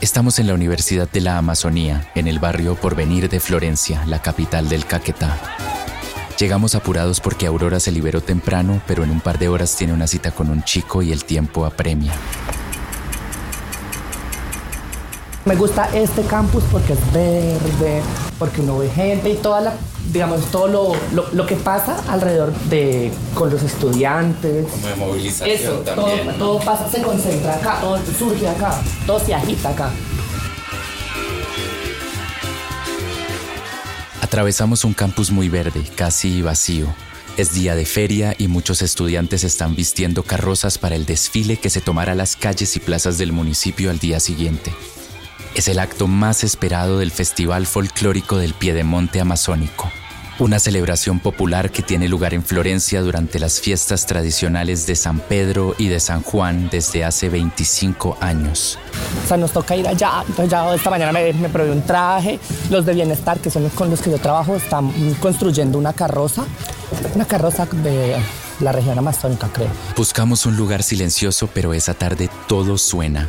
Estamos en la Universidad de la Amazonía, en el barrio Porvenir de Florencia, la capital del Caquetá. Llegamos apurados porque Aurora se liberó temprano, pero en un par de horas tiene una cita con un chico y el tiempo apremia. Me gusta este campus porque es verde, porque uno ve gente y toda la, digamos, todo lo, lo, que pasa alrededor de con los estudiantes. Como de movilización Eso, también. Todo, todo pasa, se concentra acá, todo surge acá, todo se agita acá. Atravesamos un campus muy verde, casi vacío. Es día de feria y muchos estudiantes están vistiendo carrozas para el desfile que se tomará las calles y plazas del municipio al día siguiente. Es el acto más esperado del Festival Folclórico del Piedemonte Amazónico, una celebración popular que tiene lugar en Florencia durante las fiestas tradicionales de San Pedro y de San Juan desde hace 25 años. O sea, nos toca ir allá. Entonces ya esta mañana me, me probé un traje. Los de Bienestar, que son los con los que yo trabajo, están construyendo una carroza. Una carroza de la región amazónica, creo. Buscamos un lugar silencioso, pero esa tarde todo suena.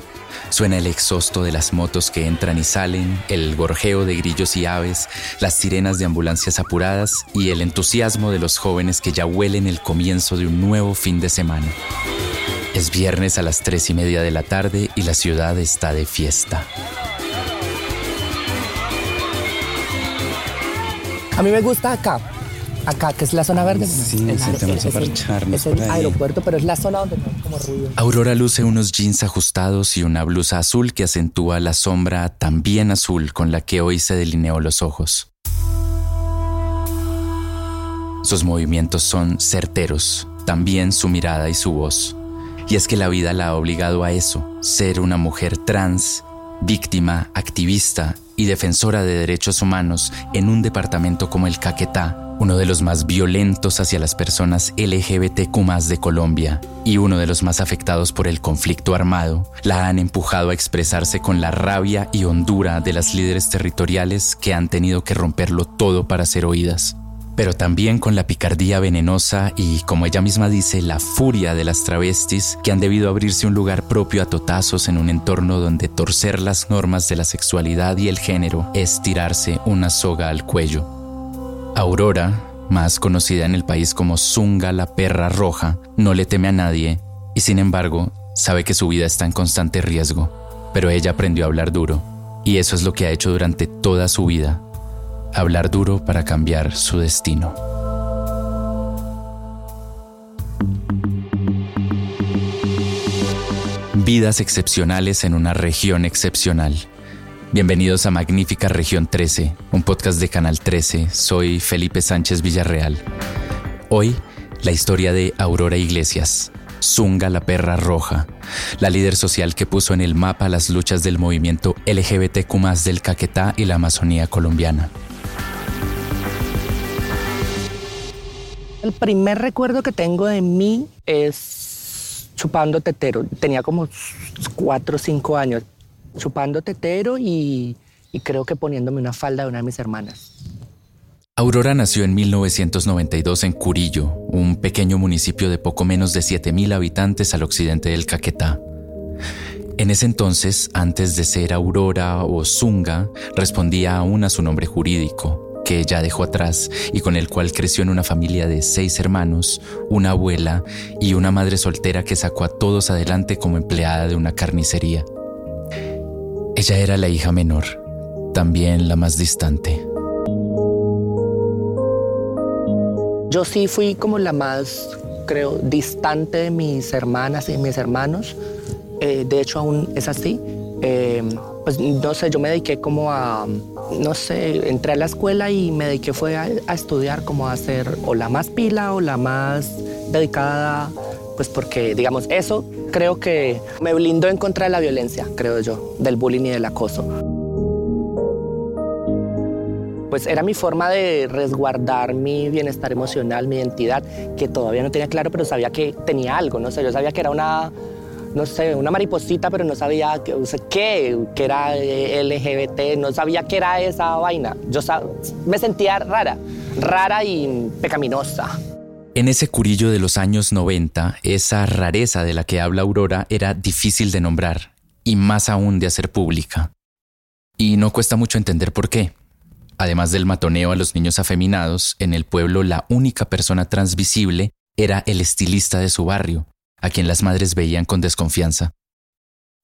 Suena el exhausto de las motos que entran y salen, el gorjeo de grillos y aves, las sirenas de ambulancias apuradas y el entusiasmo de los jóvenes que ya huelen el comienzo de un nuevo fin de semana. Es viernes a las tres y media de la tarde y la ciudad está de fiesta. A mí me gusta acá. Acá, que es la zona verde. Sí, El- sí, te vamos a es el- Es aeropuerto, pero es la zona donde no hay como ruido. Aurora luce unos jeans ajustados y una blusa azul que acentúa la sombra también azul con la que hoy se delineó los ojos. Sus movimientos son certeros, también su mirada y su voz. Y es que la vida la ha obligado a eso, ser una mujer trans, víctima, activista y defensora de derechos humanos en un departamento como el Caquetá, uno de los más violentos hacia las personas LGBTQ de Colombia y uno de los más afectados por el conflicto armado, la han empujado a expresarse con la rabia y hondura de las líderes territoriales que han tenido que romperlo todo para ser oídas pero también con la picardía venenosa y, como ella misma dice, la furia de las travestis que han debido abrirse un lugar propio a totazos en un entorno donde torcer las normas de la sexualidad y el género es tirarse una soga al cuello. Aurora, más conocida en el país como Zunga la perra roja, no le teme a nadie y sin embargo sabe que su vida está en constante riesgo, pero ella aprendió a hablar duro y eso es lo que ha hecho durante toda su vida, hablar duro para cambiar su destino. Vidas excepcionales en una región excepcional. Bienvenidos a Magnífica Región 13, un podcast de Canal 13. Soy Felipe Sánchez Villarreal. Hoy, la historia de Aurora Iglesias, Zunga la perra roja, la líder social que puso en el mapa las luchas del movimiento LGBTQ del Caquetá y la Amazonía colombiana. El primer recuerdo que tengo de mí es chupando tetero. Tenía como cuatro o cinco años chupando tetero y, creo que poniéndome una falda de una de mis hermanas. Aurora nació en 1992 en Curillo, un pequeño municipio de poco menos de 7.000 habitantes al occidente del Caquetá. En ese entonces, antes de ser Aurora o Zunga, respondía aún a su nombre jurídico, que ella dejó atrás y con el cual creció en una familia de seis hermanos, una abuela y una madre soltera que sacó a todos adelante como empleada de una carnicería. Ella era la hija menor, también la más distante. Yo sí fui como la más, creo, distante de mis hermanas y mis hermanos. Eh, de hecho, aún es así. Eh, pues no sé, yo me dediqué como a, no sé, entré a la escuela y me dediqué fue a, a estudiar como a ser o la más pila o la más dedicada, pues porque, digamos, eso creo que me blindó en contra de la violencia, creo yo, del bullying y del acoso pues era mi forma de resguardar mi bienestar emocional, mi identidad, que todavía no tenía claro, pero sabía que tenía algo, no sé, yo sabía que era una, no sé, una mariposita, pero no sabía sea, qué, que era LGBT, no sabía qué era esa vaina. Yo me sentía rara, rara y pecaminosa. En ese curillo de los años 90, esa rareza de la que habla Aurora era difícil de nombrar y más aún de hacer pública. Y no cuesta mucho entender por qué. Además del matoneo a los niños afeminados, en el pueblo la única persona transvisible era el estilista de su barrio, a quien las madres veían con desconfianza.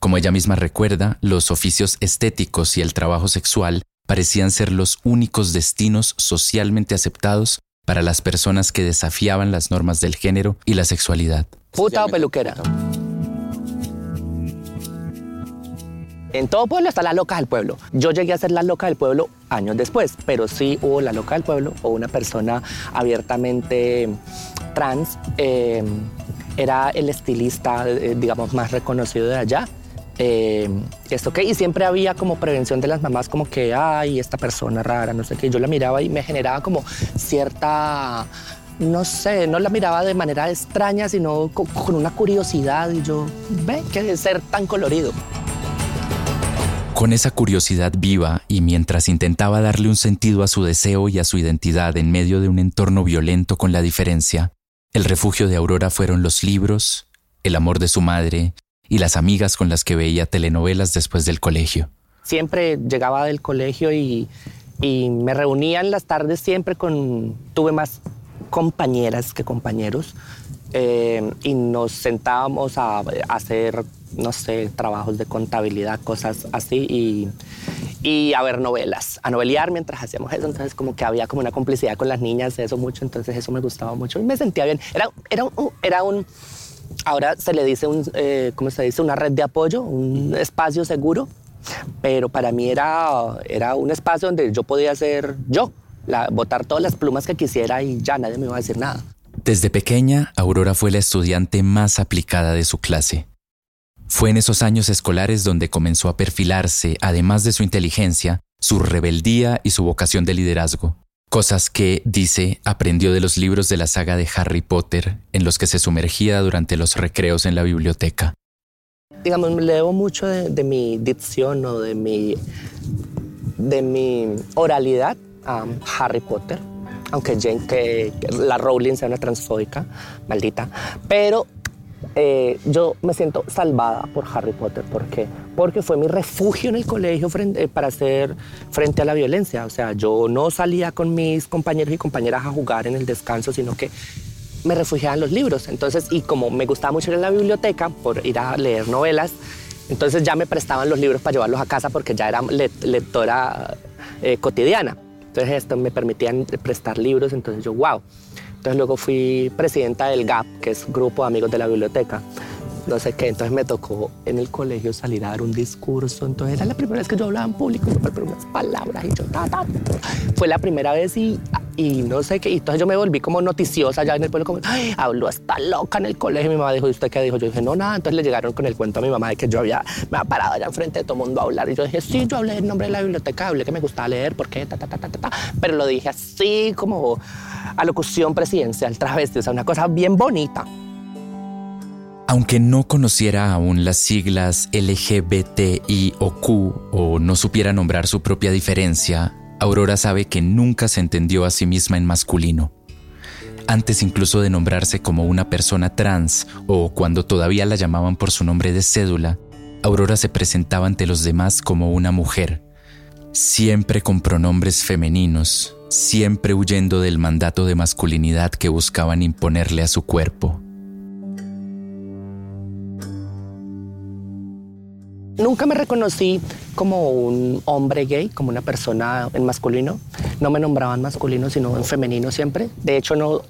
Como ella misma recuerda, los oficios estéticos y el trabajo sexual parecían ser los únicos destinos socialmente aceptados para las personas que desafiaban las normas del género y la sexualidad. Puta o peluquera. En todo pueblo está la loca del pueblo. Yo llegué a ser la loca del pueblo años después, pero sí hubo la loca del pueblo o una persona abiertamente trans. Eh, era el estilista, eh, digamos, más reconocido de allá. Eh, esto que, y siempre había como prevención de las mamás, como que, ay, esta persona rara, no sé qué. Yo la miraba y me generaba como cierta, no sé, no la miraba de manera extraña, sino con, con una curiosidad. Y yo, ve, que de ser tan colorido. Con esa curiosidad viva y mientras intentaba darle un sentido a su deseo y a su identidad en medio de un entorno violento con la diferencia, el refugio de Aurora fueron los libros, el amor de su madre y las amigas con las que veía telenovelas después del colegio. Siempre llegaba del colegio y, me reunía en las tardes siempre con... Tuve más compañeras que compañeros eh, y nos sentábamos a hacer no sé, trabajos de contabilidad, cosas así, y, y a ver novelas, a novelear mientras hacíamos eso. Entonces, como que había como una complicidad con las niñas eso mucho, entonces eso me gustaba mucho y me sentía bien. Era, era, un, era un ahora se le dice un, eh, ¿cómo se dice? Una red de apoyo, un espacio seguro, pero para mí era, era un espacio donde yo podía ser yo, la, botar todas las plumas que quisiera y ya nadie me iba a decir nada. Desde pequeña, Aurora fue la estudiante más aplicada de su clase. Fue en esos años escolares donde comenzó a perfilarse, además de su inteligencia, su rebeldía y su vocación de liderazgo. Cosas que, dice, aprendió de los libros de la saga de Harry Potter, en los que se sumergía durante los recreos en la biblioteca. Digamos, leo mucho de, mi dicción o de mi, de mi oralidad a Harry Potter, aunque la Rowling sea una transfóbica, maldita, pero eh, yo me siento salvada por Harry Potter. ¿Por qué? Porque fue mi refugio en el colegio frente, para hacer frente a la violencia. O sea, yo no salía con mis compañeros y compañeras a jugar en el descanso, sino que me refugiaba en los libros. Entonces, y como me gustaba mucho ir a la biblioteca por ir a leer novelas, entonces ya me prestaban los libros para llevarlos a casa porque ya era lectora eh, cotidiana. Entonces esto me permitían prestar libros, entonces yo, wow. Entonces luego fui presidenta del GAP, que es Grupo de Amigos de la Biblioteca. No sé qué, entonces me tocó en el colegio salir a dar un discurso. Entonces era la primera vez que yo hablaba en público, por unas palabras y yo, ta, ta, Fue la primera vez y, y no sé qué. Y entonces yo me volví como noticiosa allá en el pueblo, como, ay, habló hasta loca en el colegio. Mi mamá dijo, ¿y usted qué dijo? Yo dije, no, nada. Entonces le llegaron con el cuento a mi mamá de que yo había, me había parado allá enfrente de todo el mundo a hablar. Y yo dije, sí, yo hablé en nombre de la biblioteca, hablé que me gustaba leer, ¿por qué? Ta, ta, ta, ta, ta. Pero lo dije así como alocución presidencial travesti, o sea, una cosa bien bonita. Aunque no conociera aún las siglas LGBTI o Q o no supiera nombrar su propia diferencia, Aurora sabe que nunca se entendió a sí misma en masculino. Antes incluso de nombrarse como una persona trans o cuando todavía la llamaban por su nombre de cédula, Aurora se presentaba ante los demás como una mujer, siempre con pronombres femeninos, siempre huyendo del mandato de masculinidad que buscaban imponerle a su cuerpo. Nunca me reconocí como un hombre gay, como una persona en masculino. No me nombraban masculino, sino en femenino siempre. De hecho, no,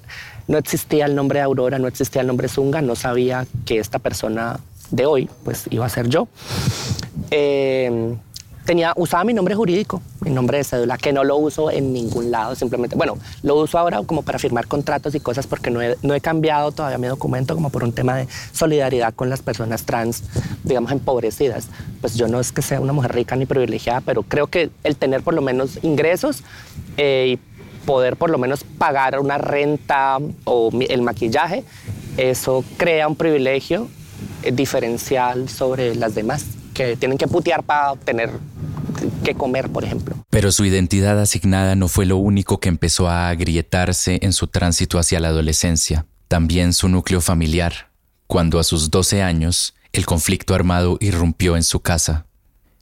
no existía el nombre de Aurora, no existía el nombre Zunga. No sabía que esta persona de hoy pues iba a ser yo. Eh, tenía, usaba mi nombre jurídico, mi nombre de cédula, que no lo uso en ningún lado, simplemente, bueno, lo uso ahora como para firmar contratos y cosas porque no he, no he cambiado todavía mi documento como por un tema de solidaridad con las personas trans, digamos, empobrecidas. Pues yo no es que sea una mujer rica ni privilegiada, pero creo que el tener por lo menos ingresos eh, y poder por lo menos pagar una renta o el maquillaje, eso crea un privilegio eh, diferencial sobre las demás que tienen que putear para tener que comer, por ejemplo. Pero su identidad asignada no fue lo único que empezó a agrietarse en su tránsito hacia la adolescencia, también su núcleo familiar, cuando a sus 12 años el conflicto armado irrumpió en su casa.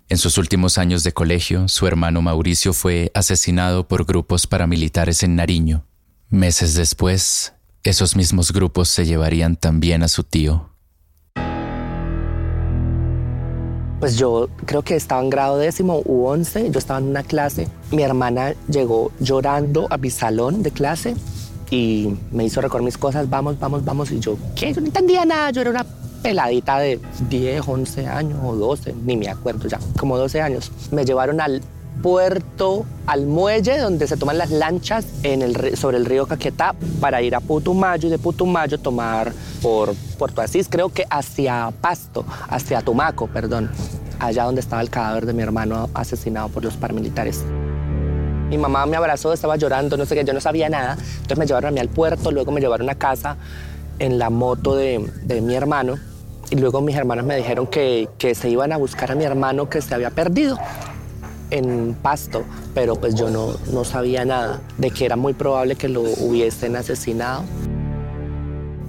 En sus últimos años de colegio, su hermano Mauricio fue asesinado por grupos paramilitares en Nariño. Meses después, esos mismos grupos se llevarían también a su tío. Pues yo creo que estaba en grado décimo u once, yo estaba en una clase, mi hermana llegó llorando a mi salón de clase y me hizo recordar mis cosas, vamos, vamos, vamos, y yo, ¿qué? Yo no entendía nada, yo era una peladita de 10, 11 años o 12, ni me acuerdo ya, como 12 años. Me llevaron al puerto, al muelle donde se toman las lanchas en el, sobre el río Caquetá para ir a Putumayo y de Putumayo tomar por Puerto Asís, creo que hacia Pasto, hacia Tumaco, perdón, allá donde estaba el cadáver de mi hermano asesinado por los paramilitares. Mi mamá me abrazó, estaba llorando, no sé qué, yo no sabía nada. Entonces me llevaron a mí al puerto, luego me llevaron a casa en la moto de, de mi hermano. Y luego mis hermanos me dijeron que, que se iban a buscar a mi hermano que se había perdido en Pasto, pero pues yo no, no sabía nada de que era muy probable que lo hubiesen asesinado.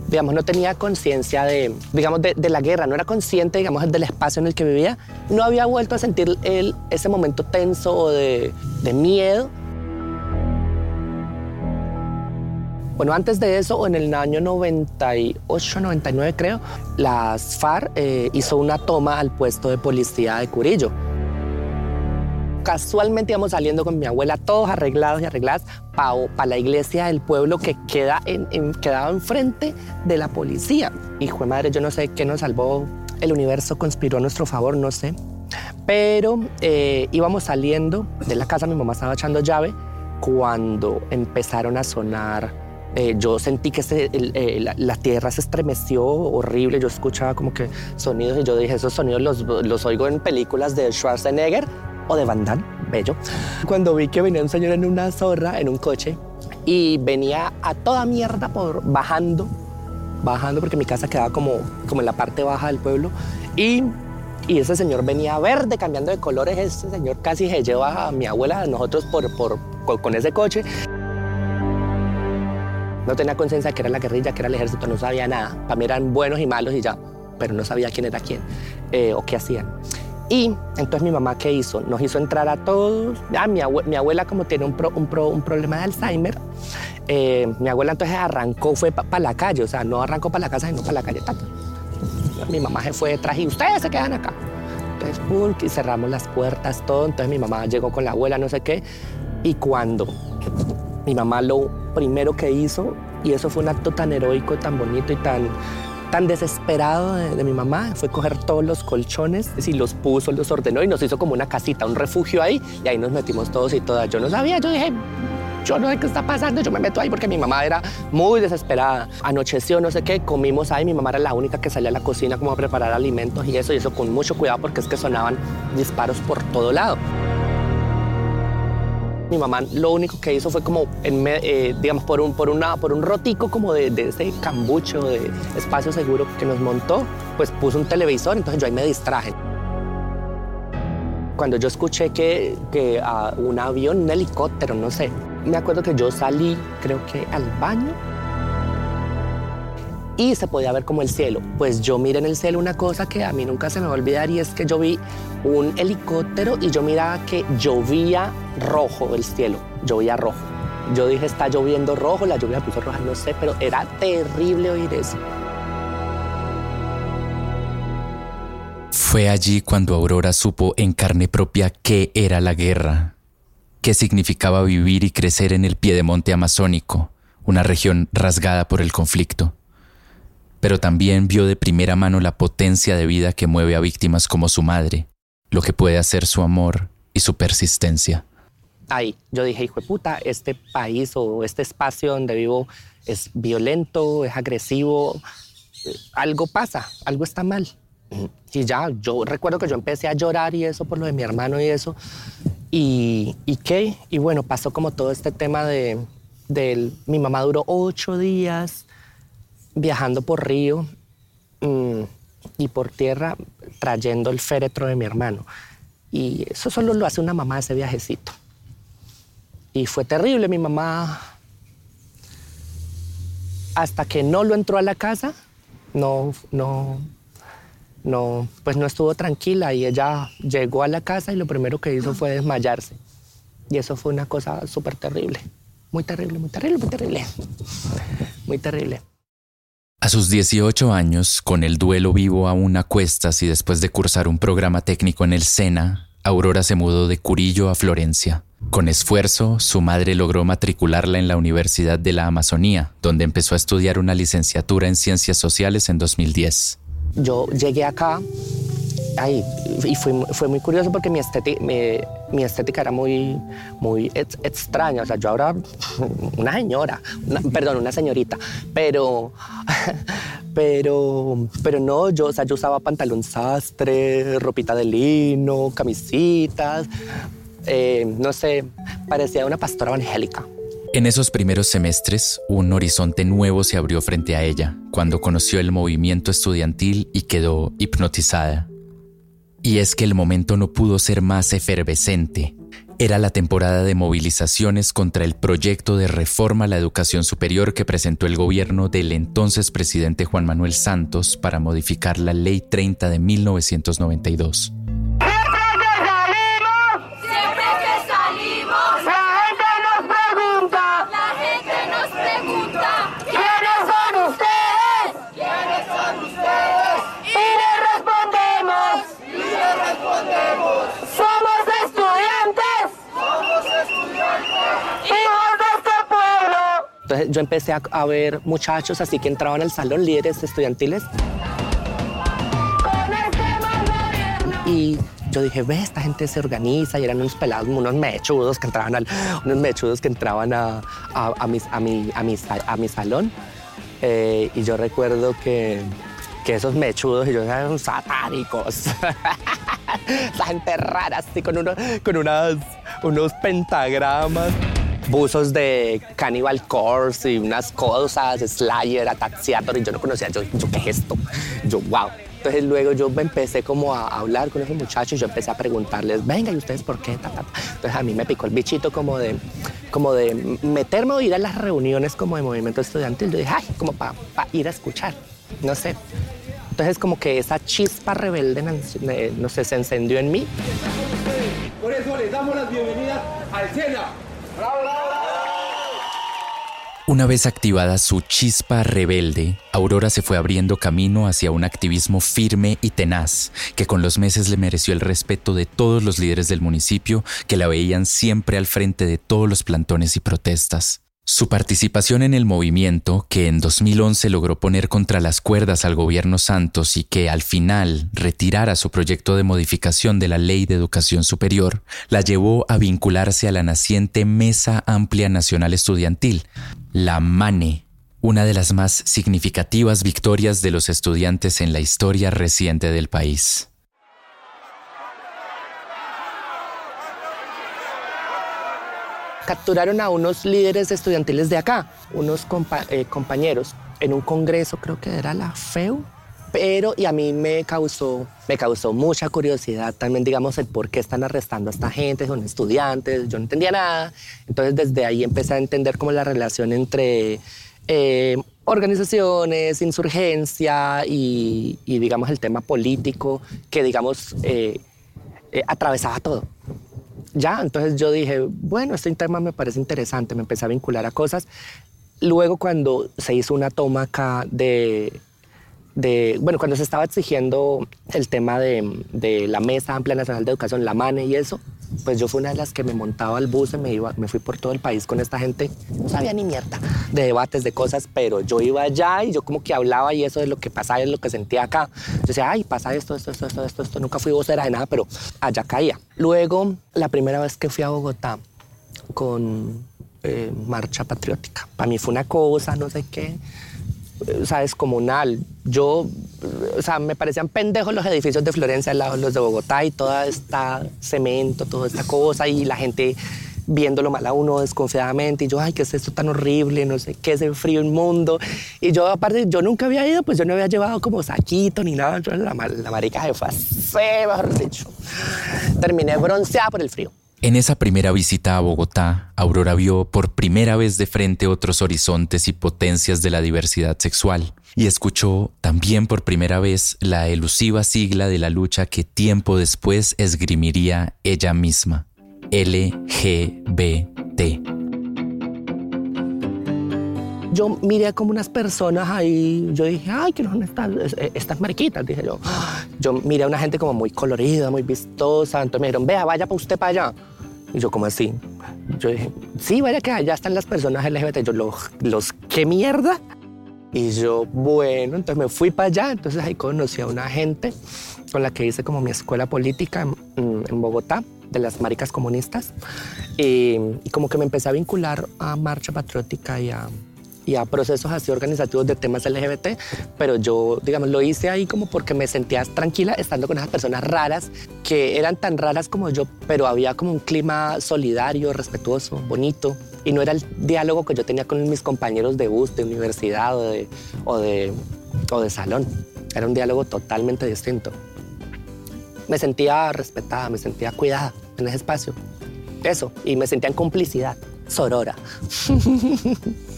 Digamos, no tenía conciencia de, digamos, de, la guerra, no era consciente, digamos, del espacio en el que vivía. No había vuelto a sentir el, ese momento tenso o de, de miedo. Bueno, antes de eso, en el año 98, 99 creo, las FARC eh, hizo una toma al puesto de policía de Curillo casualmente íbamos saliendo con mi abuela, todos arreglados y arregladas, para la iglesia del pueblo que queda en, quedaba enfrente de la policía. Hijo de madre, yo no sé qué nos salvó, el universo conspiró a nuestro favor, no sé. Pero eh, íbamos saliendo de la casa, mi mamá estaba echando llave, cuando empezaron a sonar eh, yo sentí que eh, la, tierra se estremeció horrible, yo escuchaba como que sonidos y yo dije, esos sonidos los, los oigo en películas de Schwarzenegger o de Van bello. Cuando vi que venía un señor en una zorra, en un coche, y venía a toda mierda por bajando, bajando porque mi casa quedaba como, como en la parte baja del pueblo, y, y ese señor venía verde, cambiando de colores, ese señor casi se lleva a mi abuela, a nosotros por, por, con ese coche. No tenía conciencia que era la guerrilla, que era el ejército, no sabía nada. Para mí eran buenos y malos y ya, pero no sabía quién era quién eh, o qué hacían. Y entonces mi mamá, ¿qué hizo? Nos hizo entrar a todos. Ah, mi, abuela, como tiene un, un, problema de Alzheimer, eh, mi abuela entonces arrancó, fue para la calle, o sea, no arrancó para la casa, sino para la calle. Mi mamá se fue detrás y ustedes se quedan acá. Entonces, pum, y cerramos las puertas, todo. Entonces mi mamá llegó con la abuela, no sé qué. Y cuando mi mamá lo primero que hizo, y eso fue un acto tan heroico, tan bonito y tan tan desesperado de, mi mamá fue coger todos los colchones y los puso, los ordenó y nos hizo como una casita, un refugio ahí y ahí nos metimos todos y todas. Yo no sabía, yo dije, yo no sé qué está pasando, yo me meto ahí porque mi mamá era muy desesperada. Anocheció, no sé qué, comimos ahí, mi mamá era la única que salía a la cocina como a preparar alimentos y eso, y eso con mucho cuidado porque es que sonaban disparos por todo lado. Mi mamá lo único que hizo fue como, eh, digamos, por un, por, una, por un rotico como de, de, ese cambucho de espacio seguro que nos montó, pues puso un televisor, entonces yo ahí me distraje. Cuando yo escuché que, que un avión, un helicóptero, no sé, me acuerdo que yo salí, creo que al baño, y se podía ver como el cielo. Pues yo miré en el cielo una cosa que a mí nunca se me va a olvidar y es que yo vi un helicóptero y yo miraba que llovía rojo el cielo, llovía rojo. Yo dije, está lloviendo rojo, la lluvia puso roja, no sé, pero era terrible oír eso. Fue allí cuando Aurora supo en carne propia qué era la guerra, qué significaba vivir y crecer en el piedemonte amazónico, una región rasgada por el conflicto pero también vio de primera mano la potencia de vida que mueve a víctimas como su madre, lo que puede hacer su amor y su persistencia. Ahí, yo dije, hijo de puta, este país o este espacio donde vivo es violento, es agresivo, algo pasa, algo está mal. Y ya, yo recuerdo que yo empecé a llorar y eso por lo de mi hermano y eso. ¿Y, y qué? Y bueno, pasó como todo este tema de, de mi mamá duró ocho días viajando por río mm, y por tierra trayendo el féretro de mi hermano. Y eso solo lo hace una mamá ese viajecito. y fue terrible. Mi mamá, hasta que no lo entró a la casa, no, no, no, pues no estuvo tranquila y ella llegó a la casa y lo primero que hizo fue desmayarse. Y eso fue una cosa súper terrible. Muy terrible, muy terrible, muy terrible. Muy terrible. A sus 18 años, con el duelo vivo aún a cuestas y después de cursar un programa técnico en el SENA, Aurora se mudó de Curillo a Florencia. Con esfuerzo, su madre logró matricularla en la Universidad de la Amazonía, donde empezó a estudiar una licenciatura en Ciencias Sociales en 2010. Yo llegué acá Ay, y fue, fue muy curioso porque mi estética, mi, estética era muy, muy extraña. O sea, yo ahora, una señora, perdón, una señorita, pero, pero, pero no, yo, o sea, yo usaba pantalón sastre, ropita de lino, camisitas, eh, no sé, parecía una pastora evangélica. En esos primeros semestres, un horizonte nuevo se abrió frente a ella cuando conoció el movimiento estudiantil y quedó hipnotizada. Y es que el momento no pudo ser más efervescente. Era la temporada de movilizaciones contra el proyecto de reforma a la educación superior que presentó el gobierno del entonces presidente Juan Manuel Santos para modificar la Ley 30 de 1992. Yo empecé a, ver muchachos así que entraban al salón, líderes estudiantiles. Y yo dije, ve, esta gente se organiza y eran unos pelados, unos mechudos que entraban al, unos mechudos que entraban a, a, mis, a, mi, a, mi, a mi salón. Eh, y yo recuerdo que, que esos mechudos, ellos eran satánicos. La gente rara, así con, uno, con unas, unos pentagramas buzos de Cannibal Corpse y unas cosas, Slayer, Ataxiator, y yo no conocía, yo, ¿qué es esto? Yo, wow. Entonces luego yo empecé como a hablar con esos muchachos y yo empecé a preguntarles, venga, ¿y ustedes por qué? Entonces a mí me picó el bichito como de, como de meterme o ir a las reuniones como de movimiento estudiantil. Yo dije, ay, como para ir a escuchar, no sé. Entonces como que esa chispa rebelde, no sé, se encendió en mí. Por eso les damos las bienvenidas al SENA. Una vez activada su chispa rebelde, Aurora se fue abriendo camino hacia un activismo firme y tenaz, que con los meses le mereció el respeto de todos los líderes del municipio que la veían siempre al frente de todos los plantones y protestas. Su participación en el movimiento, que en 2011 logró poner contra las cuerdas al gobierno Santos y que al final retirara su proyecto de modificación de la Ley de Educación Superior, la llevó a vincularse a la naciente Mesa Amplia Nacional Estudiantil, la MANE, una de las más significativas victorias de los estudiantes en la historia reciente del país. Capturaron a unos líderes estudiantiles de acá, unos eh, compañeros, en un congreso, creo que era la FEU, pero y a mí me causó, me causó mucha curiosidad también, digamos, el por qué están arrestando a esta gente, son estudiantes, yo no entendía nada. Entonces desde ahí empecé a entender como la relación entre eh, organizaciones, insurgencia y, digamos, el tema político que, digamos, eh, atravesaba todo ya, entonces yo dije, bueno, este tema me parece interesante, me empecé a vincular a cosas. Luego cuando se hizo una toma acá de, de bueno, cuando se estaba exigiendo el tema de, la Mesa Amplia Nacional de Educación, la MANE y eso, pues yo fui una de las que me montaba al bus y me, iba, me fui por todo el país con esta gente. No sabía ni mierda de debates, de cosas, pero yo iba allá y yo como que hablaba y eso de lo que pasaba y lo que sentía acá. Yo decía, ay, pasa esto, esto, esto, esto, esto, esto. Nunca fui vocera de nada, pero allá caía. Luego, la primera vez que fui a Bogotá con eh, Marcha Patriótica, para mí fue una cosa, no sé qué o sea, descomunal. Yo, o sea, me parecían pendejos los edificios de Florencia al lado los de Bogotá y toda esta cemento, toda esta cosa y la gente viéndolo mal a uno desconfiadamente y yo, ay, ¿qué es esto tan horrible? No sé, ¿qué es el frío inmundo? Y yo, aparte, yo nunca había ido, pues yo no había llevado como saquito ni nada. la, la marica se fue así, mejor dicho. Terminé bronceada por el frío. En esa primera visita a Bogotá, Aurora vio por primera vez de frente otros horizontes y potencias de la diversidad sexual y escuchó también por primera vez la elusiva sigla de la lucha que tiempo después esgrimiría ella misma, LGBT yo miré como unas personas ahí, yo dije, ay, que no están estas mariquitas, dije yo. Yo miré a una gente como muy colorida, muy vistosa, entonces me dijeron, vea, vaya para usted para allá. Y yo, como así? Yo dije, sí, vaya que allá están las personas LGBT. Yo, los, los ¿qué mierda? Y yo, bueno, entonces me fui para allá, entonces ahí conocí a una gente con la que hice como mi escuela política en, en Bogotá, de las maricas comunistas, y, y como que me empecé a vincular a Marcha Patriótica y a, y a procesos así organizativos de temas LGBT, pero yo, digamos, lo hice ahí como porque me sentía tranquila estando con esas personas raras que eran tan raras como yo, pero había como un clima solidario, respetuoso, bonito, y no era el diálogo que yo tenía con mis compañeros de bus, de universidad o de, o de, o de salón. Era un diálogo totalmente distinto. Me sentía respetada, me sentía cuidada en ese espacio. Eso, y me sentía en complicidad, sorora.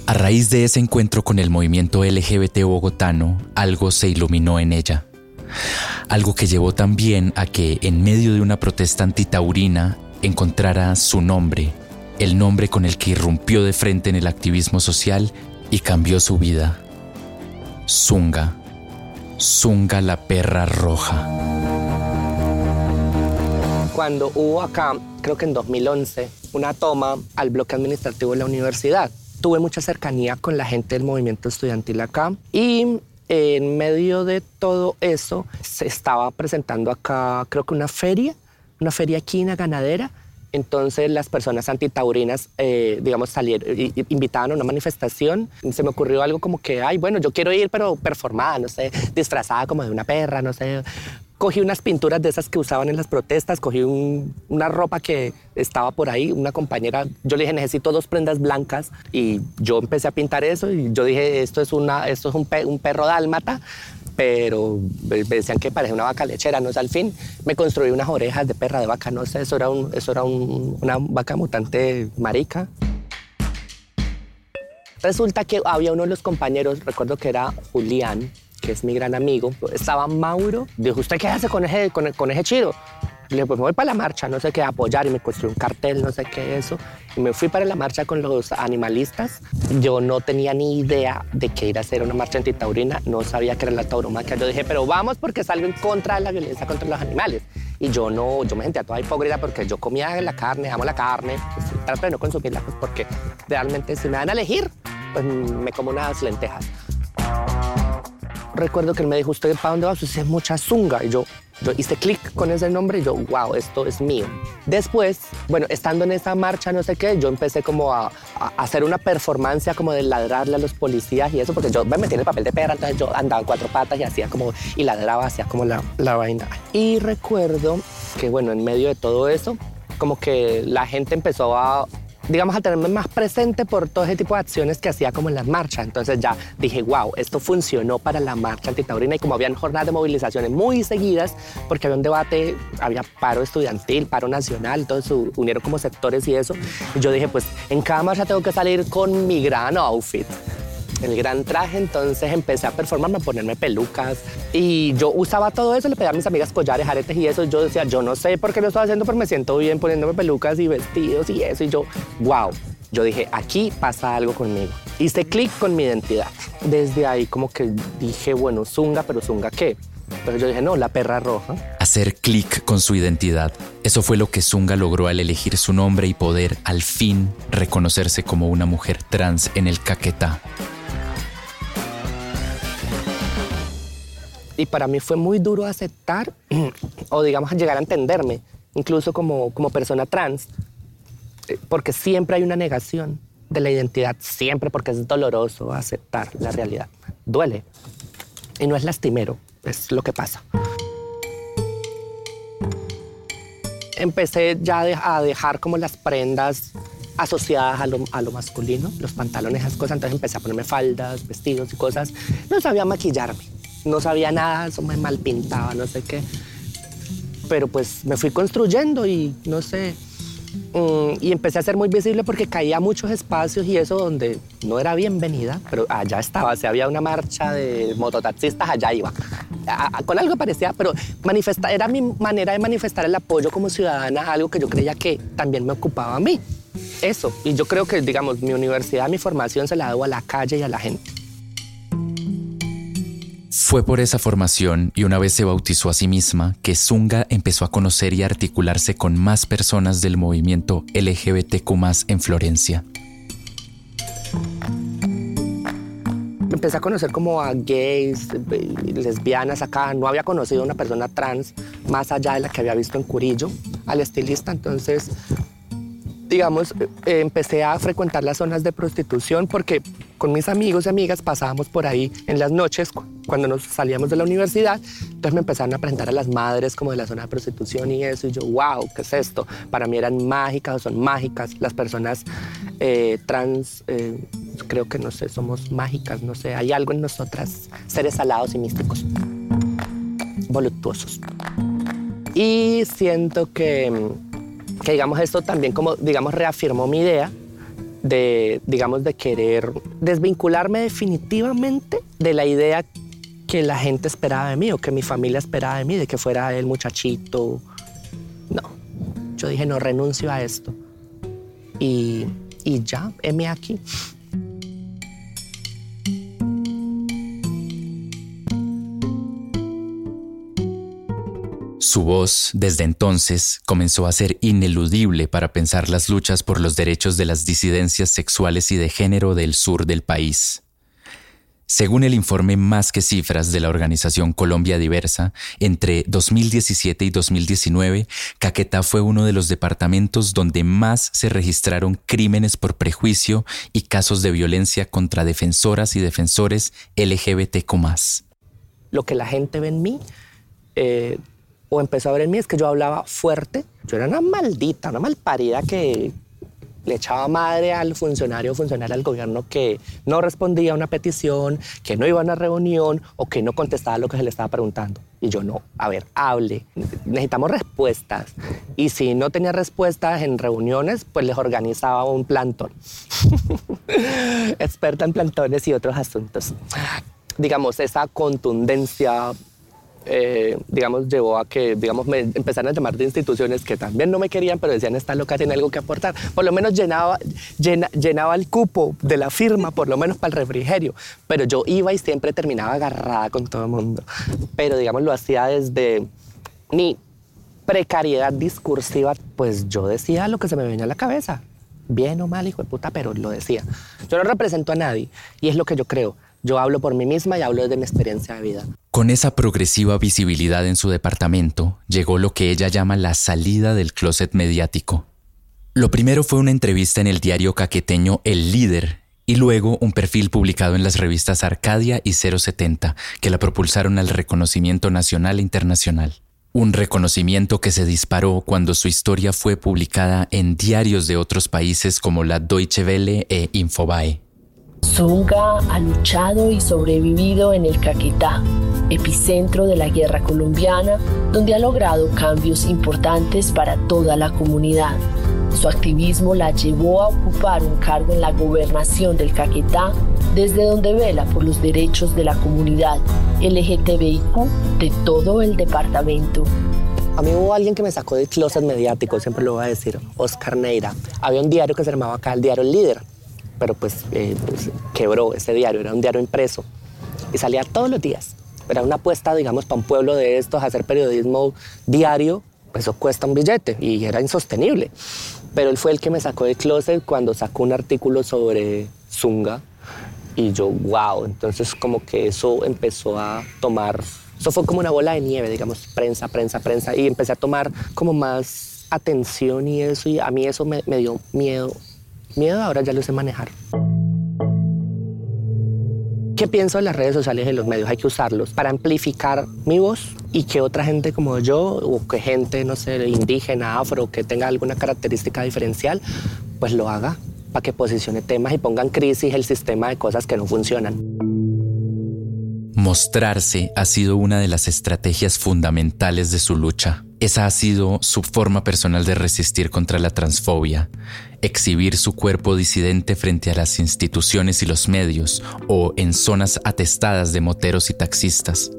A raíz de ese encuentro con el movimiento LGBT bogotano, algo se iluminó en ella. Algo que llevó también a que, en medio de una protesta antitaurina, encontrara su nombre, el nombre con el que irrumpió de frente en el activismo social y cambió su vida. Zunga. Zunga la perra roja. Cuando hubo acá, creo que en 2011, una toma al bloque administrativo de la universidad, tuve mucha cercanía con la gente del movimiento estudiantil acá y en medio de todo eso se estaba presentando acá, creo que una feria, una feria equina ganadera. Entonces las personas antitaurinas, eh, digamos, salieron, invitaban a una manifestación. Se me ocurrió algo como que, ay, bueno, yo quiero ir, pero performada, no sé, disfrazada como de una perra, no sé, cogí unas pinturas de esas que usaban en las protestas, cogí una ropa que estaba por ahí, una compañera, yo le dije, necesito dos prendas blancas y yo empecé a pintar eso y yo dije, esto es, una, esto es un, perro dálmata, pero me decían que parece una vaca lechera, no sé, al fin me construí unas orejas de perra de vaca, no sé, eso era, un, eso era una vaca mutante marica. Resulta que había uno de los compañeros, recuerdo que era Julián, que es mi gran amigo, estaba Mauro. Dijo, ¿usted qué hace con ese, con, con ese chido? Le dije, pues me voy para la marcha, no sé qué, apoyar y me construí un cartel, no sé qué, eso. Y me fui para la marcha con los animalistas. Yo no tenía ni idea de que ir a hacer una marcha antitaurina, no sabía que era la tauromaquia. Yo dije, pero vamos porque salgo en contra de la violencia contra los animales. Y yo no, yo me sentía toda hipócrita porque yo comía la carne, amo la carne, pues, trato de no consumirla, pues porque realmente si me dan a elegir, pues me como unas lentejas recuerdo que él me dijo, ¿usted para dónde va? Usted es mucha zunga. Y yo, yo hice clic con ese nombre y yo, wow, esto es mío. Después, bueno, estando en esa marcha, no sé qué, yo empecé como a, hacer una performance como de ladrarle a los policías y eso, porque yo me metí en el papel de perra, entonces yo andaba en cuatro patas y hacía como, y ladraba, hacía como la, la vaina. Y recuerdo que, bueno, en medio de todo eso, como que la gente empezó a digamos, a tenerme más presente por todo ese tipo de acciones que hacía como en las marchas. Entonces ya dije, wow, esto funcionó para la marcha antitaurina y como habían jornadas de movilizaciones muy seguidas, porque había un debate, había paro estudiantil, paro nacional, entonces unieron como sectores y eso. Y yo dije, pues en cada marcha tengo que salir con mi gran outfit el gran traje, entonces empecé a performarme, a ponerme pelucas y yo usaba todo eso, le pedía a mis amigas collares, aretes y eso, yo decía, yo no sé por qué lo estoy haciendo, pero me siento bien poniéndome pelucas y vestidos y eso y yo, wow, yo dije, aquí pasa algo conmigo. Hice clic con mi identidad. Desde ahí como que dije, bueno, Zunga, pero Zunga qué? Pero yo dije, no, la perra roja. Hacer clic con su identidad. Eso fue lo que Zunga logró al elegir su nombre y poder al fin reconocerse como una mujer trans en el Caquetá. Y para mí fue muy duro aceptar, o digamos, llegar a entenderme, incluso como, como persona trans, eh, porque siempre hay una negación de la identidad, siempre porque es doloroso aceptar la realidad. Duele. Y no es lastimero, es lo que pasa. Empecé ya a dejar como las prendas asociadas a lo, a lo masculino, los pantalones, esas cosas. Entonces empecé a ponerme faldas, vestidos y cosas. No sabía maquillarme no sabía nada, eso me mal pintaba, no sé qué. Pero pues me fui construyendo y no sé, Mm, y empecé a ser muy visible porque caía muchos espacios y eso donde no era bienvenida, pero allá estaba. Si había una marcha de mototaxistas, allá iba. con algo parecía, pero manifesta, era mi manera de manifestar el apoyo como ciudadana, algo que yo creía que también me ocupaba a mí. Eso. Y yo creo que, digamos, mi universidad, mi formación se la debo a la calle y a la gente. Fue por esa formación y una vez se bautizó a sí misma que Zunga empezó a conocer y articularse con más personas del movimiento LGBTQ en Florencia. Empecé a conocer como a gays, lesbianas acá. No había conocido a una persona trans más allá de la que había visto en Curillo, al estilista. Entonces digamos, eh, empecé a frecuentar las zonas de prostitución porque con mis amigos y amigas pasábamos por ahí en las noches cuando nos salíamos de la universidad. Entonces me empezaron a presentar a las madres como de la zona de prostitución y eso. Y yo, wow, ¿qué es esto? Para mí eran mágicas o son mágicas. Las personas eh, trans, eh, creo que no sé, somos mágicas, no sé. Hay algo en nosotras, seres alados y místicos, voluptuosos. Y siento que que digamos esto también como digamos reafirmó mi idea de digamos de querer desvincularme definitivamente de la idea que la gente esperaba de mí o que mi familia esperaba de mí, de que fuera el muchachito. No, yo dije no renuncio a esto y, y ya, heme aquí. Su voz, desde entonces, comenzó a ser ineludible para pensar las luchas por los derechos de las disidencias sexuales y de género del sur del país. Según el informe Más que Cifras de la organización Colombia Diversa, entre 2017 y 2019, Caquetá fue uno de los departamentos donde más se registraron crímenes por prejuicio y casos de violencia contra defensoras y defensores LGBTQ. Lo que la gente ve en mí eh, o empezó a ver en mí es que yo hablaba fuerte. Yo era una maldita, una malparida que le echaba madre al funcionario o funcionaria del gobierno que no respondía a una petición, que no iba a una reunión o que no contestaba lo que se le estaba preguntando. Y yo no, a ver, hable, necesitamos respuestas. Y si no tenía respuestas en reuniones, pues les organizaba un plantón. Experta en plantones y otros asuntos. Digamos, esa contundencia eh, digamos, llevó a que, digamos, me empezaran a llamar de instituciones que también no me querían, pero decían, esta loca tiene algo que aportar. Por lo menos llenaba, llenaba el cupo de la firma, por lo menos para el refrigerio. Pero yo iba y siempre terminaba agarrada con todo el mundo. Pero, digamos, lo hacía desde mi precariedad discursiva, pues yo decía lo que se me venía a la cabeza. Bien o mal, hijo de puta, pero lo decía. Yo no represento a nadie y es lo que yo creo. Yo hablo por mí misma y hablo desde mi experiencia de vida. Con esa progresiva visibilidad en su departamento, llegó lo que ella llama la salida del closet mediático. Lo primero fue una entrevista en el diario caqueteño El Líder y luego un perfil publicado en las revistas Arcadia y 070 que la propulsaron al reconocimiento nacional e internacional. Un reconocimiento que se disparó cuando su historia fue publicada en diarios de otros países como la Deutsche Welle e Infobae. Zunga ha luchado y sobrevivido en el Caquetá, epicentro de la guerra colombiana, donde ha logrado cambios importantes para toda la comunidad. Su activismo la llevó a ocupar un cargo en la gobernación del Caquetá, desde donde vela por los derechos de la comunidad LGTBIQ de todo el departamento. A mí hubo alguien que me sacó del closet mediático, siempre lo voy a decir, Oscar Neira. Había un diario que se llamaba acá el diario El Líder pero pues, eh, pues, quebró ese diario, era un diario impreso y salía todos los días. Era una apuesta, digamos, para un pueblo de estos, hacer periodismo diario, pues eso cuesta un billete y era insostenible. Pero él fue el que me sacó del closet cuando sacó un artículo sobre Zunga y yo, wow, entonces como que eso empezó a tomar, eso fue como una bola de nieve, digamos, prensa, prensa, prensa, y empecé a tomar como más atención y eso, y a mí eso me, me dio miedo miedo, ahora ya lo sé manejar. ¿Qué pienso de las redes sociales y de los medios? Hay que usarlos para amplificar mi voz y que otra gente como yo, o que gente, no sé, indígena, afro, que tenga alguna característica diferencial, pues lo haga para que posicione temas y ponga en crisis el sistema de cosas que no funcionan. Mostrarse ha sido una de las estrategias fundamentales de su lucha. Esa ha sido su forma personal de resistir contra la transfobia, exhibir su cuerpo disidente frente a las instituciones y los medios o en zonas atestadas de moteros y taxistas.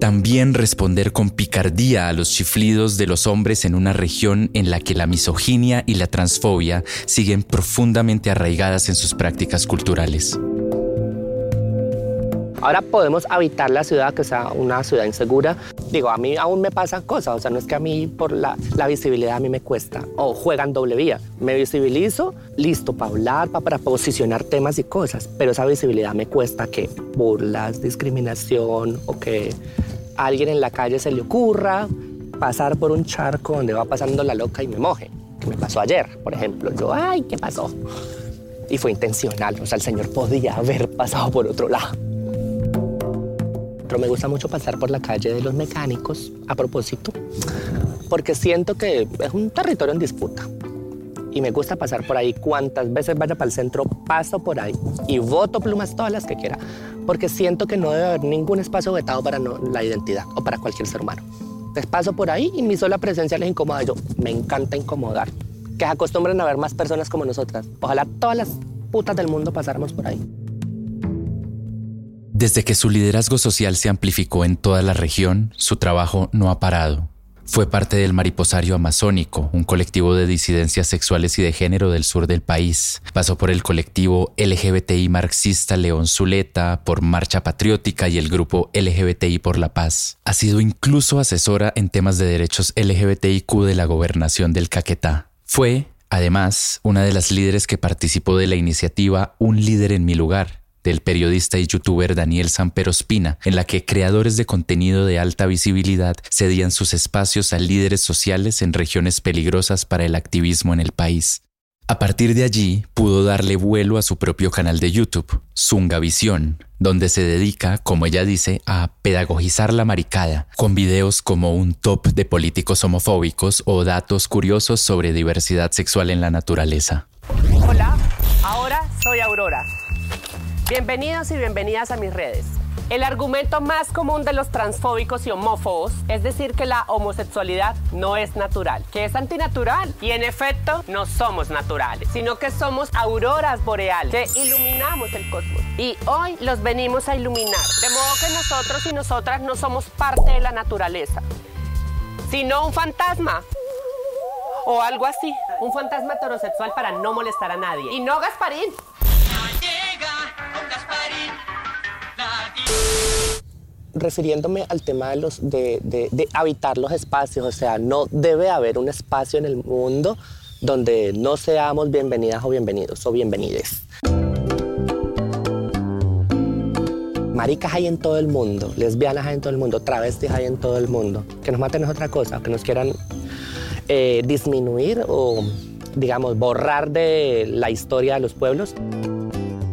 También responder con picardía a los chiflidos de los hombres en una región en la que la misoginia y la transfobia siguen profundamente arraigadas en sus prácticas culturales. Ahora podemos habitar la ciudad, que sea una ciudad insegura. Digo, a mí aún me pasan cosas, o sea, no es que a mí por la, visibilidad a mí me cuesta, o juegan doble vía. Me visibilizo, listo, para hablar, para posicionar temas y cosas, pero esa visibilidad me cuesta que burlas, discriminación o que a alguien en la calle se le ocurra pasar por un charco donde va pasando la loca y me moje, que me pasó ayer, por ejemplo. Yo, ay, ¿qué pasó? Y fue intencional, o sea, el señor podía haber pasado por otro lado. Me gusta mucho pasar por la calle de los mecánicos a propósito, porque siento que es un territorio en disputa. Y me gusta pasar por ahí. Cuantas veces vaya para el centro, paso por ahí y voto plumas todas las que quiera, porque siento que no debe haber ningún espacio vetado para la identidad o para cualquier ser humano. Entonces paso por ahí y mi sola presencia les incomoda. Yo me encanta incomodar. Que se acostumbren a ver más personas como nosotras. Ojalá todas las putas del mundo pasáramos por ahí. Desde que su liderazgo social se amplificó en toda la región, su trabajo no ha parado. Fue parte del Mariposario Amazónico, un colectivo de disidencias sexuales y de género del sur del país. Pasó por el colectivo LGBTI marxista León Zuleta, por Marcha Patriótica y el grupo LGBTI por la Paz. Ha sido incluso asesora en temas de derechos LGBTIQ de la gobernación del Caquetá. Fue, además, una de las líderes que participó de la iniciativa Un líder en mi lugar, del periodista y youtuber Daniel Sampero Espina, en la que creadores de contenido de alta visibilidad cedían sus espacios a líderes sociales en regiones peligrosas para el activismo en el país. A partir de allí pudo darle vuelo a su propio canal de YouTube, Zungavisión, donde se dedica, como ella dice, a pedagogizar la maricada, con videos como un top de políticos homofóbicos o datos curiosos sobre diversidad sexual en la naturaleza. Hola, ahora soy Aurora Bienvenidos y bienvenidas a mis redes. El argumento más común de los transfóbicos y homófobos es decir que la homosexualidad no es natural, que es antinatural. Y en efecto, no somos naturales, sino que somos auroras boreales, que iluminamos el cosmos. Y hoy los venimos a iluminar. De modo que nosotros y nosotras no somos parte de la naturaleza, sino un fantasma. O algo así, un fantasma heterosexual para no molestar a nadie. Y no Gasparín. Refiriéndome al tema de, habitar los espacios, o sea, no debe haber un espacio en el mundo donde no seamos bienvenidas o bienvenidos o bienvenides. Maricas hay en todo el mundo, lesbianas hay en todo el mundo, travestis hay en todo el mundo. Que nos maten es otra cosa, que nos quieran eh, disminuir o, digamos, borrar de la historia de los pueblos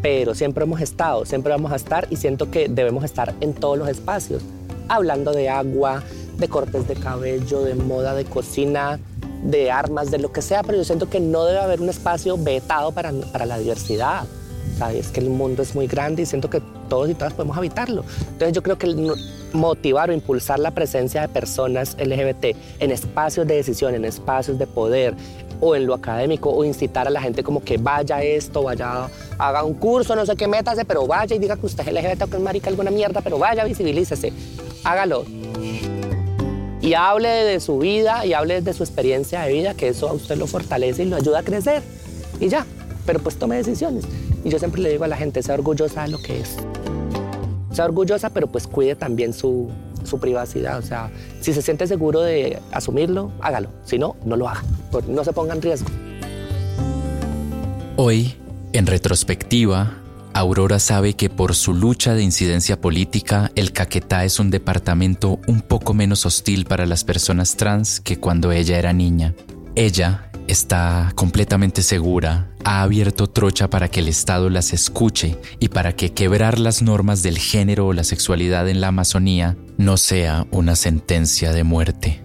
pero siempre hemos estado, siempre vamos a estar y siento que debemos estar en todos los espacios, hablando de agua, de cortes de cabello, de moda, de cocina, de armas, de lo que sea, pero yo siento que no debe haber un espacio vetado para, para la diversidad. Es que el mundo es muy grande y siento que todos y todas podemos habitarlo. Entonces yo creo que motivar o impulsar la presencia de personas LGBT en espacios de decisión, en espacios de poder, o en lo académico o incitar a la gente como que vaya esto, vaya, haga un curso, no sé qué, métase, pero vaya y diga que usted es LGBT o que es marica alguna mierda, pero vaya, visibilícese, hágalo. Y hable de su vida y hable de su experiencia de vida, que eso a usted lo fortalece y lo ayuda a crecer. Y ya, pero pues tome decisiones. Y yo siempre le digo a la gente, sea orgullosa de lo que es. Sea orgullosa, pero pues cuide también su, su privacidad. O sea, si se siente seguro de asumirlo, hágalo. Si no, no lo haga. No se ponga en riesgo. Hoy, en retrospectiva, Aurora sabe que por su lucha de incidencia política, el Caquetá es un departamento un poco menos hostil para las personas trans que cuando ella era niña. Ella está completamente segura, ha abierto trocha para que el Estado las escuche y para que quebrar las normas del género o la sexualidad en la Amazonía no sea una sentencia de muerte.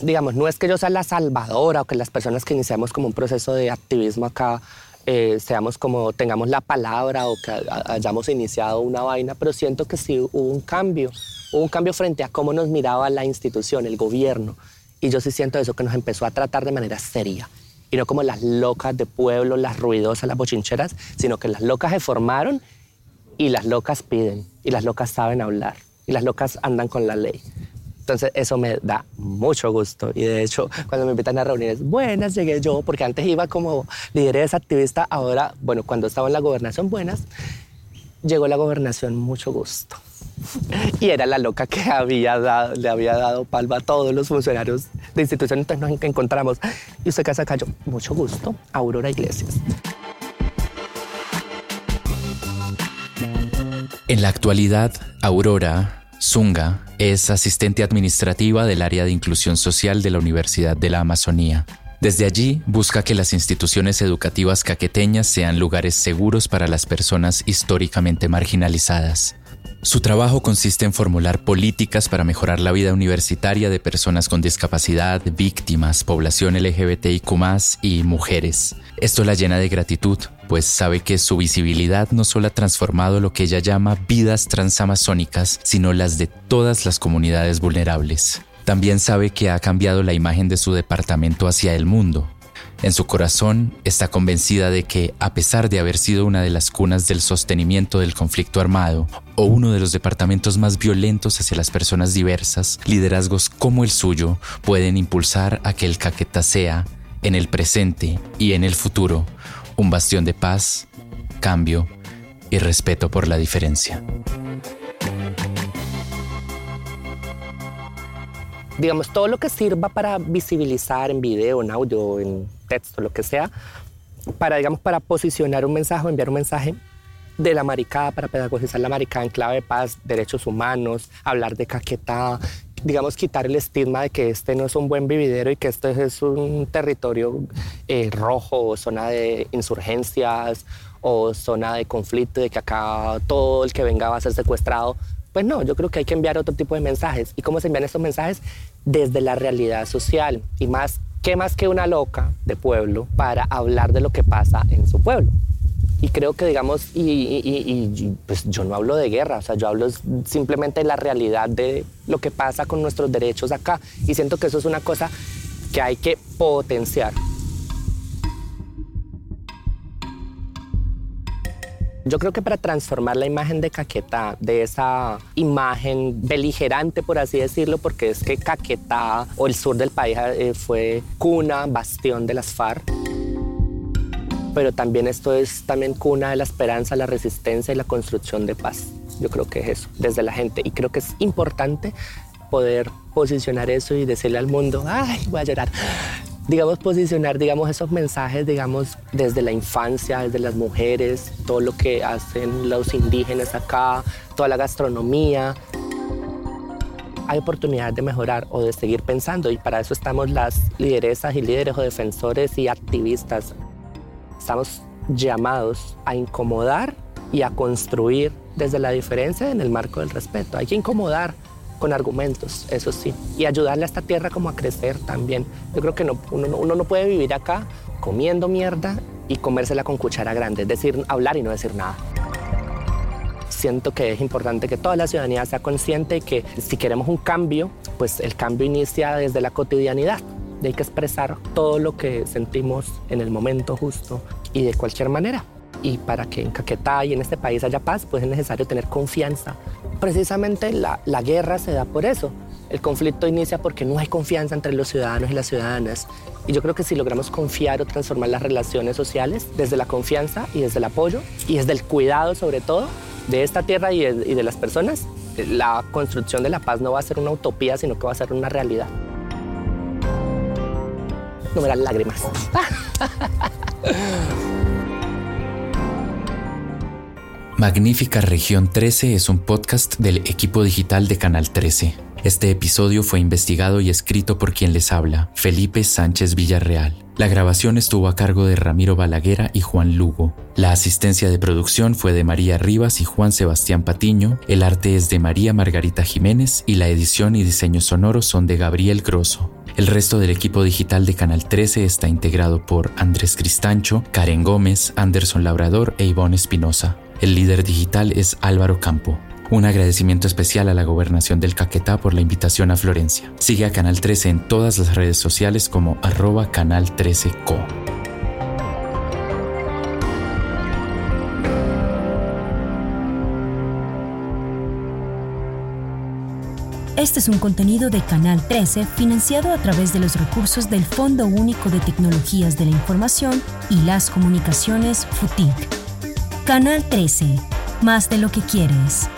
Digamos, no es que yo sea la salvadora o que las personas que iniciamos como un proceso de activismo acá eh, seamos como tengamos la palabra o que hayamos iniciado una vaina, pero siento que sí hubo un cambio Hubo un cambio frente a cómo nos miraba la institución, el gobierno. Y yo sí siento eso, que nos empezó a tratar de manera seria. Y no como las locas de pueblo, las ruidosas, las bochincheras, sino que las locas se formaron y las locas piden. Y las locas saben hablar. Y las locas andan con la ley. Entonces eso me da mucho gusto y de hecho cuando me invitan a reuniones, buenas llegué yo, porque antes iba como lideresa activista, ahora, bueno, cuando estaba en la gobernación, buenas, llegó la gobernación, mucho gusto. Y era la loca que había dado, le había dado palma a todos los funcionarios de instituciones, entonces nos encontramos. Y usted casa yo, mucho gusto, Aurora Iglesias. En la actualidad, Aurora Zunga es asistente administrativa del área de inclusión social de la Universidad de la Amazonía. Desde allí busca que las instituciones educativas caqueteñas sean lugares seguros para las personas históricamente marginalizadas. Su trabajo consiste en formular políticas para mejorar la vida universitaria de personas con discapacidad, víctimas, población LGBTIQ y mujeres. Esto la llena de gratitud, pues sabe que su visibilidad no solo ha transformado lo que ella llama vidas transamazónicas, sino las de todas las comunidades vulnerables. También sabe que ha cambiado la imagen de su departamento hacia el mundo, en su corazón está convencida de que, a pesar de haber sido una de las cunas del sostenimiento del conflicto armado o uno de los departamentos más violentos hacia las personas diversas, liderazgos como el suyo pueden impulsar a que el Caquetá sea, en el presente y en el futuro, un bastión de paz, cambio y respeto por la diferencia. digamos, todo lo que sirva para visibilizar en video, en audio, en texto, lo que sea, para, digamos, para posicionar un mensaje o enviar un mensaje de la maricada, para pedagogizar la maricada en clave de paz, derechos humanos, hablar de caquetá, digamos, quitar el estigma de que este no es un buen vividero y que este es un territorio eh, rojo zona de insurgencias o zona de conflicto, de que acá todo el que venga va a ser secuestrado. Pues no, yo creo que hay que enviar otro tipo de mensajes. ¿Y cómo se envían estos mensajes? Desde la realidad social. Y más, ¿qué más que una loca de pueblo para hablar de lo que pasa en su pueblo? Y creo que, digamos, y, pues yo no hablo de guerra, o sea, yo hablo simplemente de la realidad de lo que pasa con nuestros derechos acá. Y siento que eso es una cosa que hay que potenciar. Yo creo que para transformar la imagen de Caquetá, de esa imagen beligerante, por así decirlo, porque es que Caquetá o el sur del país eh, fue cuna, bastión de las FARC, pero también esto es también cuna de la esperanza, la resistencia y la construcción de paz. Yo creo que es eso, desde la gente. Y creo que es importante poder posicionar eso y decirle al mundo, ay, voy a llorar, digamos, posicionar, digamos, esos mensajes, digamos, desde la infancia, desde las mujeres, todo lo que hacen los indígenas acá, toda la gastronomía. Hay oportunidad de mejorar o de seguir pensando y para eso estamos las lideresas y líderes o defensores y activistas. Estamos llamados a incomodar y a construir desde la diferencia en el marco del respeto. Hay que incomodar con argumentos, eso sí, y ayudarle a esta tierra como a crecer también. Yo creo que no, uno, no puede vivir acá comiendo mierda y comérsela con cuchara grande, es decir, hablar y no decir nada. Siento que es importante que toda la ciudadanía sea consciente y que si queremos un cambio, pues el cambio inicia desde la cotidianidad. Hay que expresar todo lo que sentimos en el momento justo y de cualquier manera. Y para que en Caquetá y en este país haya paz, pues es necesario tener confianza precisamente la, la guerra se da por eso. El conflicto inicia porque no hay confianza entre los ciudadanos y las ciudadanas. Y yo creo que si logramos confiar o transformar las relaciones sociales desde la confianza y desde el apoyo y desde el cuidado sobre todo de esta tierra y de, las personas, la construcción de la paz no va a ser una utopía, sino que va a ser una realidad. No me dan lágrimas. Magnífica Región 13 es un podcast del equipo digital de Canal 13. Este episodio fue investigado y escrito por quien les habla, Felipe Sánchez Villarreal. La grabación estuvo a cargo de Ramiro Balaguera y Juan Lugo. La asistencia de producción fue de María Rivas y Juan Sebastián Patiño, el arte es de María Margarita Jiménez y la edición y diseño sonoro son de Gabriel Grosso. El resto del equipo digital de Canal 13 está integrado por Andrés Cristancho, Karen Gómez, Anderson Labrador e Ivonne Espinosa. El líder digital es Álvaro Campo. Un agradecimiento especial a la gobernación del Caquetá por la invitación a Florencia. Sigue a Canal 13 en todas las redes sociales como arroba canal 13co. Este es un contenido de Canal 13 financiado a través de los recursos del Fondo Único de Tecnologías de la Información y las Comunicaciones FUTIC. Canal 13, más de lo que quieres.